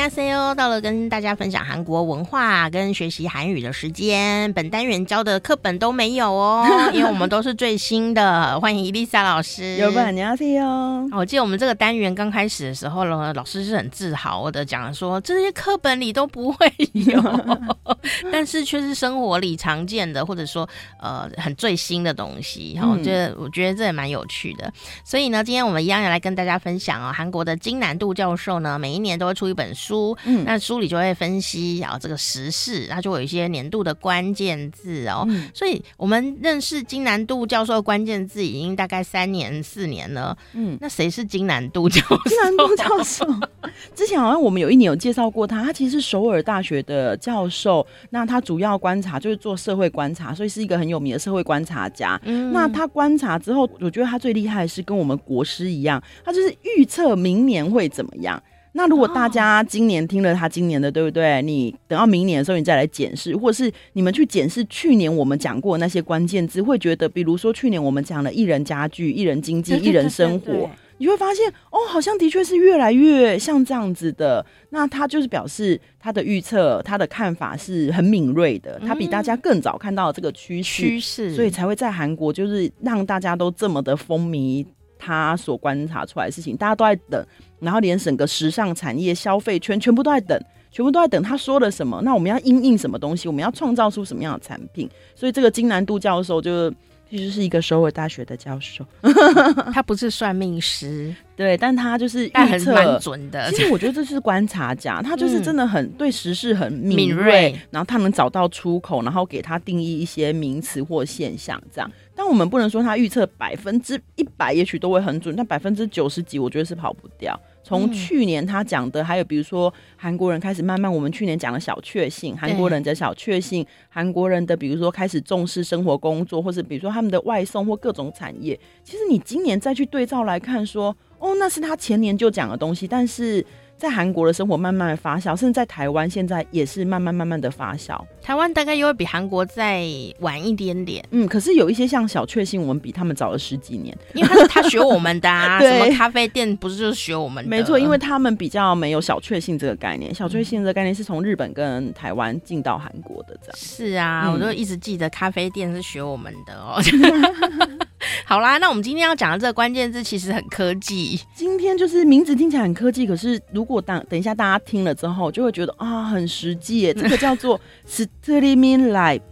Hello，到了跟大家分享韩国文化跟学习韩语的时间。本单元教的课本都没有哦，因为我们都是最新的。欢迎伊丽莎老师。有不？你好，Hello。我记得我们这个单元刚开始的时候呢，老师是很自豪的讲说，这些课本里都不会有，但是却是生活里常见的，或者说呃很最新的东西。哈、嗯，这我觉得这也蛮有趣的。所以呢，今天我们一样要来跟大家分享哦，韩国的金南度教授呢，每一年都会出一本书。嗯，那书里就会分析啊这个时事，它就有一些年度的关键字哦。嗯，所以我们认识金南度教授的关键字已经大概三年四年了。嗯，那谁是金南度教授？金南度教授 之前好像我们有一年有介绍过他，他其实是首尔大学的教授。那他主要观察就是做社会观察，所以是一个很有名的社会观察家。嗯，那他观察之后，我觉得他最厉害的是跟我们国师一样，他就是预测明年会怎么样。那如果大家今年听了他今年的，对不对？你等到明年的时候，你再来检视，或者是你们去检视去年我们讲过的那些关键字，会觉得，比如说去年我们讲了艺人家具、艺人经济、艺人生活，你会发现哦，好像的确是越来越像这样子的。那他就是表示他的预测、他的看法是很敏锐的，他比大家更早看到这个趋势，趋势，所以才会在韩国就是让大家都这么的风靡。他所观察出来的事情，大家都在等，然后连整个时尚产业、消费圈全部都在等，全部都在等他说了什么。那我们要应应什么东西？我们要创造出什么样的产品？所以这个金南度教授就其实是一个首尔大学的教授，他不是算命师，对，但他就是预测蛮准的。其实我觉得这是观察家，他就是真的很对时事很敏锐，然后他能找到出口，然后给他定义一些名词或现象，这样。但我们不能说他预测百分之一百，也许都会很准，但百分之九十几，我觉得是跑不掉。从去年他讲的，还有比如说韩国人开始慢慢，我们去年讲的小确幸，韩国人的小确幸，韩国人的比如说开始重视生活工作，或是比如说他们的外送或各种产业，其实你今年再去对照来看，说哦，那是他前年就讲的东西，但是。在韩国的生活慢慢的发酵，甚至在台湾现在也是慢慢慢慢的发酵。台湾大概又会比韩国再晚一点点，嗯，可是有一些像小确幸，我们比他们早了十几年，因为他是他学我们的啊，什么咖啡店不是就是学我们的？没错，因为他们比较没有小确幸这个概念，小确幸这个概念是从日本跟台湾进到韩国的这样。是啊，嗯、我就一直记得咖啡店是学我们的哦。好啦，那我们今天要讲的这个关键字其实很科技。今天就是名字听起来很科技，可是如果当等一下大家听了之后，就会觉得啊，很实际耶。这个叫做 streaming life。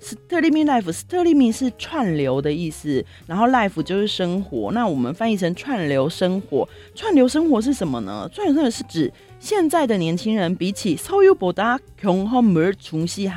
Streaming life，streaming 是串流的意思，然后 life 就是生活。那我们翻译成串流生活，串流生活是什么呢？串流生活是指现在的年轻人比起 so you boda ho mer si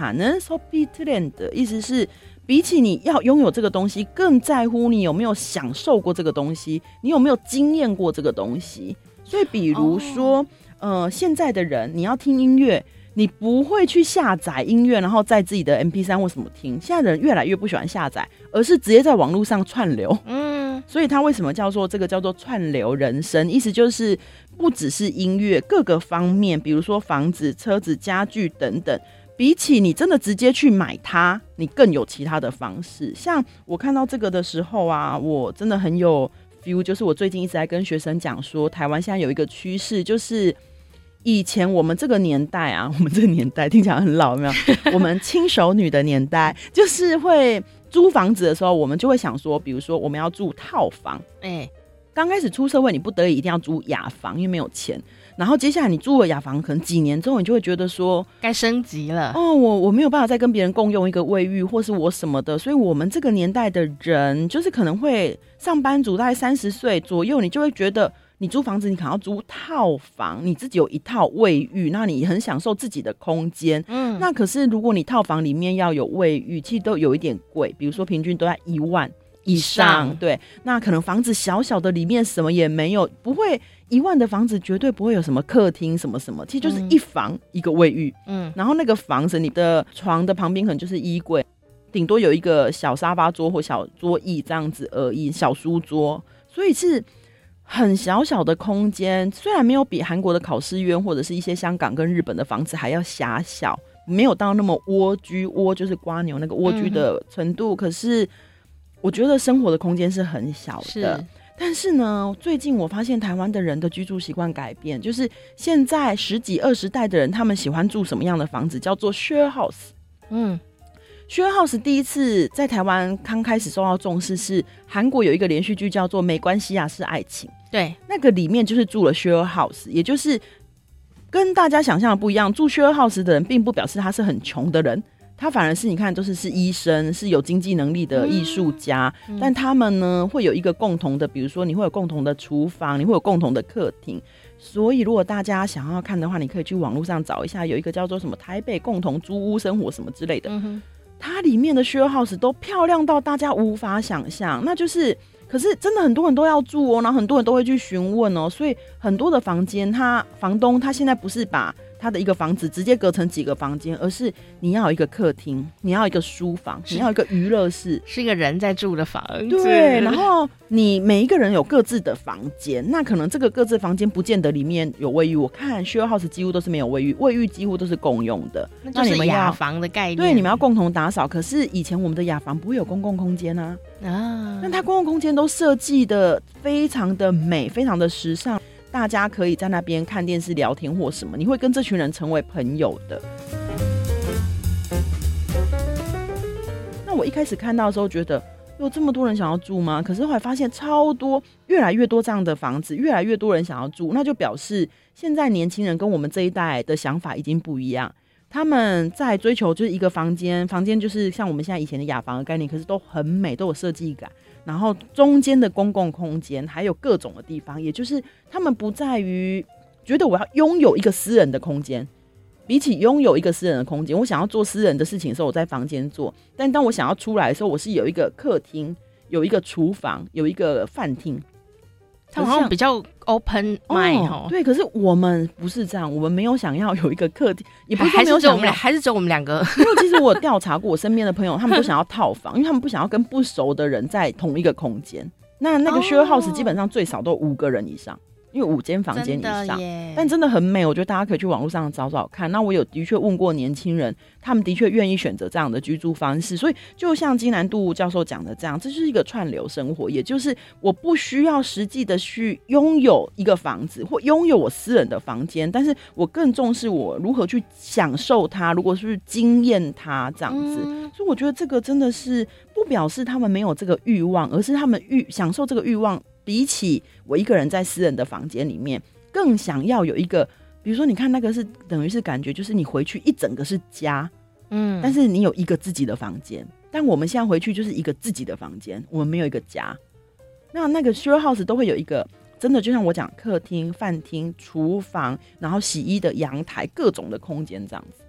意思是比起你要拥有这个东西，更在乎你有没有享受过这个东西，你有没有经验过这个东西。所以，比如说，oh. 呃，现在的人你要听音乐，你不会去下载音乐，然后在自己的 M P 三或什么听。现在的人越来越不喜欢下载，而是直接在网络上串流。嗯，所以他为什么叫做这个叫做串流人生？意思就是不只是音乐，各个方面，比如说房子、车子、家具等等。比起你真的直接去买它，你更有其他的方式。像我看到这个的时候啊，我真的很有 feel。就是我最近一直在跟学生讲说，台湾现在有一个趋势，就是以前我们这个年代啊，我们这个年代听起来很老，有没有？我们亲手女的年代，就是会租房子的时候，我们就会想说，比如说我们要住套房。哎，刚开始出社会，你不得已一定要租雅房，因为没有钱。然后接下来你住了雅房，可能几年之后，你就会觉得说该升级了。哦，我我没有办法再跟别人共用一个卫浴，或是我什么的。所以，我们这个年代的人，就是可能会上班族，大概三十岁左右，你就会觉得你租房子，你可能要租套房，你自己有一套卫浴，那你很享受自己的空间。嗯，那可是如果你套房里面要有卫浴，其实都有一点贵，比如说平均都在一万。以上。对，那可能房子小小的，里面什么也没有，不会一万的房子绝对不会有什么客厅什么什么，其实就是一房一个卫浴。嗯，然后那个房子，你的床的旁边可能就是衣柜，顶多有一个小沙发桌或小桌椅这样子而已，小书桌，所以是。很小小的空间，虽然没有比韩国的考试院或者是一些香港跟日本的房子还要狭小，没有到那么蜗居，蜗就是瓜牛那个蜗居的程度，嗯、可是我觉得生活的空间是很小的。是但是呢，最近我发现台湾的人的居住习惯改变，就是现在十几二十代的人，他们喜欢住什么样的房子？叫做 share house。嗯。Share House 第一次在台湾刚开始受到重视，是韩国有一个连续剧叫做《没关系啊，是爱情》。对，那个里面就是住了 Share House，也就是跟大家想象的不一样。住 Share House 的人，并不表示他是很穷的人，他反而是你看都是是医生，是有经济能力的艺术家。嗯、但他们呢，会有一个共同的，比如说你会有共同的厨房，你会有共同的客厅。所以如果大家想要看的话，你可以去网络上找一下，有一个叫做什么台北共同租屋生活什么之类的。嗯它里面的 share house 都漂亮到大家无法想象，那就是，可是真的很多人都要住哦，然后很多人都会去询问哦，所以很多的房间，他房东他现在不是把。他的一个房子直接隔成几个房间，而是你要有一个客厅，你要一个书房，你要一个娱乐室，是一个人在住的房子。对，然后你每一个人有各自的房间，那可能这个各自房间不见得里面有卫浴。我看 share house 几乎都是没有卫浴，卫浴几乎都是共用的。那你们雅房的概念，对，你们要共同打扫。可是以前我们的雅房不会有公共空间啊，啊，那它公共空间都设计的非常的美，非常的时尚。大家可以在那边看电视、聊天或什么，你会跟这群人成为朋友的。那我一开始看到的时候，觉得有这么多人想要住吗？可是后来发现超多，越来越多这样的房子，越来越多人想要住，那就表示现在年轻人跟我们这一代的想法已经不一样。他们在追求就是一个房间，房间就是像我们现在以前的雅房的概念，可是都很美，都有设计感。然后中间的公共空间还有各种的地方，也就是他们不在于觉得我要拥有一个私人的空间，比起拥有一个私人的空间，我想要做私人的事情的时候，我在房间做；但当我想要出来的时候，我是有一个客厅，有一个厨房，有一个饭厅。他好像比较 open mind 哦，对，可是我们不是这样，我们没有想要有一个客厅，也不是没有想要，还是只有我们，还是只有我们两个。因为其实我调查过我身边的朋友，他们都想要套房，因为他们不想要跟不熟的人在同一个空间。那那个 share house 基本上最少都五个人以上。因为五间房间以上，但真的很美，我觉得大家可以去网络上找找看。那我有的确问过年轻人，他们的确愿意选择这样的居住方式。所以就像金南度教授讲的这样，这就是一个串流生活，也就是我不需要实际的去拥有一个房子或拥有我私人的房间，但是我更重视我如何去享受它，如果是惊艳它这样子。嗯、所以我觉得这个真的是不表示他们没有这个欲望，而是他们欲享受这个欲望。比起我一个人在私人的房间里面，更想要有一个，比如说，你看那个是等于是感觉，就是你回去一整个是家，嗯，但是你有一个自己的房间。但我们现在回去就是一个自己的房间，我们没有一个家。那那个 share house 都会有一个，真的就像我讲，客厅、饭厅、厨房，然后洗衣的阳台，各种的空间这样子。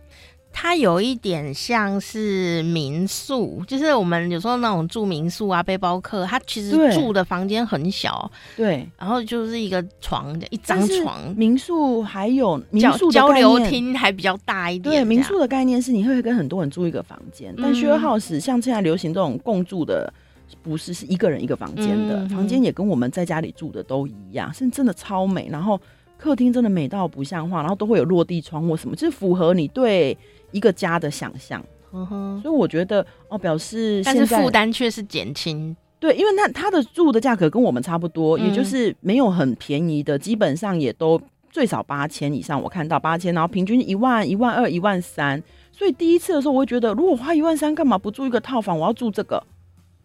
它有一点像是民宿，就是我们有时候那种住民宿啊，背包客，他其实住的房间很小，对，然后就是一个床，一张床。民宿还有民宿交流厅还比较大一点。对，民宿的概念是你会跟很多人住一个房间，嗯、但 share house 像现在流行这种共住的，不是是一个人一个房间的，嗯、房间也跟我们在家里住的都一样，是真的超美。然后客厅真的美到不像话，然后都会有落地窗或什么，就是符合你对。一个家的想象，嗯哼，所以我觉得哦，表示但是负担却是减轻，对，因为那他的住的价格跟我们差不多，嗯、也就是没有很便宜的，基本上也都最少八千以上，我看到八千，然后平均一万、一万二、一万三，所以第一次的时候，我会觉得，如果花一万三，干嘛不住一个套房？我要住这个，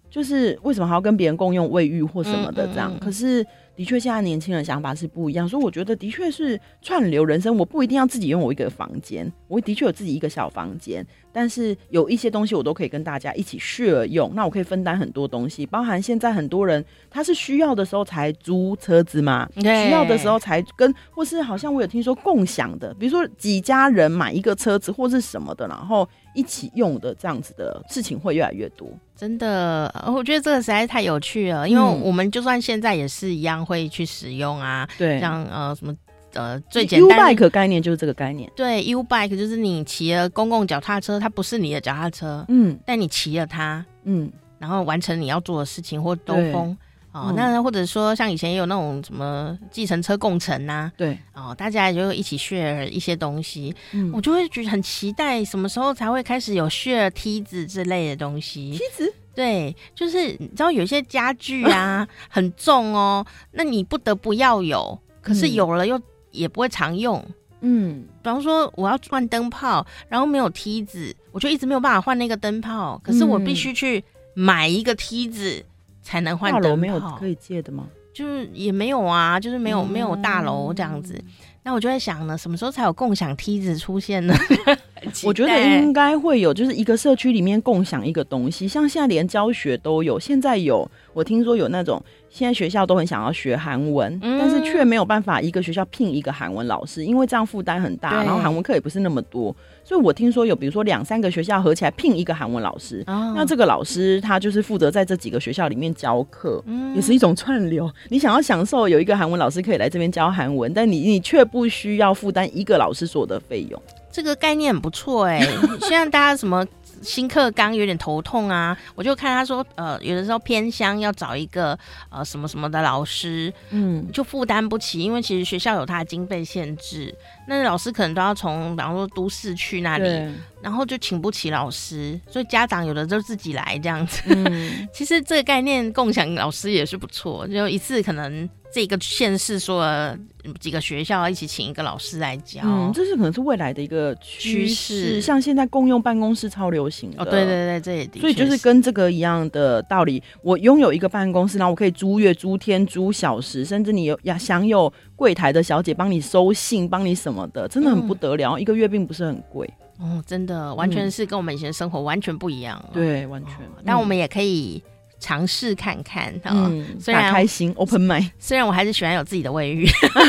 就是为什么还要跟别人共用卫浴或什么的这样？嗯嗯嗯，可是的确现在年轻人想法是不一样，所以我觉得的确是串流人生，我不一定要自己拥有一个房间，我的确有自己一个小房间，但是有一些东西我都可以跟大家一起 share 用，那我可以分担很多东西，包含现在很多人他是需要的时候才租车子嘛，需要的时候才跟，或是好像我有听说共享的，比如说几家人买一个车子或是什么的，然后一起用的这样子的事情会越来越多。真的，我觉得这个实在是太有趣了，因为我们就算现在也是一样会去使用啊，对，像呃什么呃最简单的概念就是这个概念，对，U-bike 就是你骑了公共脚踏车，它不是你的脚踏车，嗯，但你骑了它，嗯，然后完成你要做的事情或兜风。哦，那或者说像以前也有那种什么计程车共乘呐、啊，对，哦，大家就一起 share 一些东西，嗯，我就会觉得很期待什么时候才会开始有 share 梯子之类的东西。梯子，对，就是你知道有些家具啊 很重哦，那你不得不要有，可是有了又也不会常用，嗯，比方说我要换灯泡，然后没有梯子，我就一直没有办法换那个灯泡，可是我必须去买一个梯子。才能换灯泡。大楼没有可以借的吗？就是也没有啊，就是没有、嗯、没有大楼这样子。那我就在想呢，什么时候才有共享梯子出现呢？我觉得应该会有，就是一个社区里面共享一个东西，像现在连教学都有。现在有，我听说有那种。现在学校都很想要学韩文，嗯、但是却没有办法一个学校聘一个韩文老师，因为这样负担很大，然后韩文课也不是那么多，所以我听说有，比如说两三个学校合起来聘一个韩文老师，哦、那这个老师他就是负责在这几个学校里面教课，嗯、也是一种串流。你想要享受有一个韩文老师可以来这边教韩文，但你你却不需要负担一个老师所有的费用，这个概念很不错哎、欸。现在大家什么？新课纲有点头痛啊，我就看他说，呃，有的时候偏乡要找一个呃什么什么的老师，嗯，就负担不起，因为其实学校有它的经费限制，那老师可能都要从比方说都市去那里。然后就请不起老师，所以家长有的就自己来这样子。嗯、其实这个概念共享老师也是不错，就一次可能这个县市说了几个学校一起请一个老师来教。嗯，这是可能是未来的一个趋势。像现在共用办公室超流行的。哦，对对对，这也的。所以就是跟这个一样的道理，我拥有一个办公室，然后我可以租月、租天、租小时，甚至你有要享有柜台的小姐帮你收信、帮你什么的，真的很不得了。嗯、一个月并不是很贵。哦，真的，完全是跟我们以前生活完全不一样。嗯、对，完全。哦、但我们也可以尝试看看，嗯，虽然开心，open mind。虽然我还是喜欢有自己的卫浴，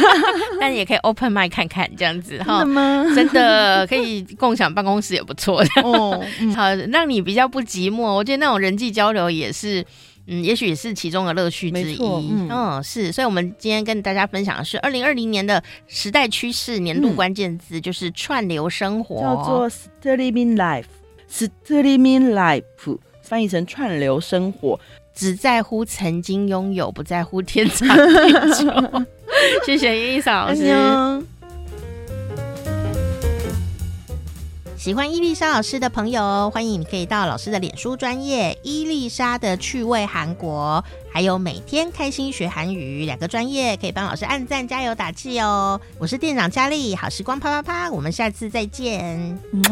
但也可以 open mind 看看这样子。真的吗？真的可以共享办公室也不错的。哦，嗯、好，让你比较不寂寞。我觉得那种人际交流也是。嗯，也许也是其中的乐趣之一。嗯，嗯，是，所以，我们今天跟大家分享的是二零二零年的时代趋势年度关键字，嗯、就是串流生活，叫做 streaming life，streaming life，翻译成串流生活，只在乎曾经拥有，不在乎天长地久。谢谢伊丽莎老师。喜欢伊丽莎老师的朋友，欢迎你可以到老师的脸书专业伊丽莎的趣味韩国，还有每天开心学韩语两个专业，可以帮老师按赞加油打气哦。我是店长佳丽，好时光啪啪啪，我们下次再见。嗯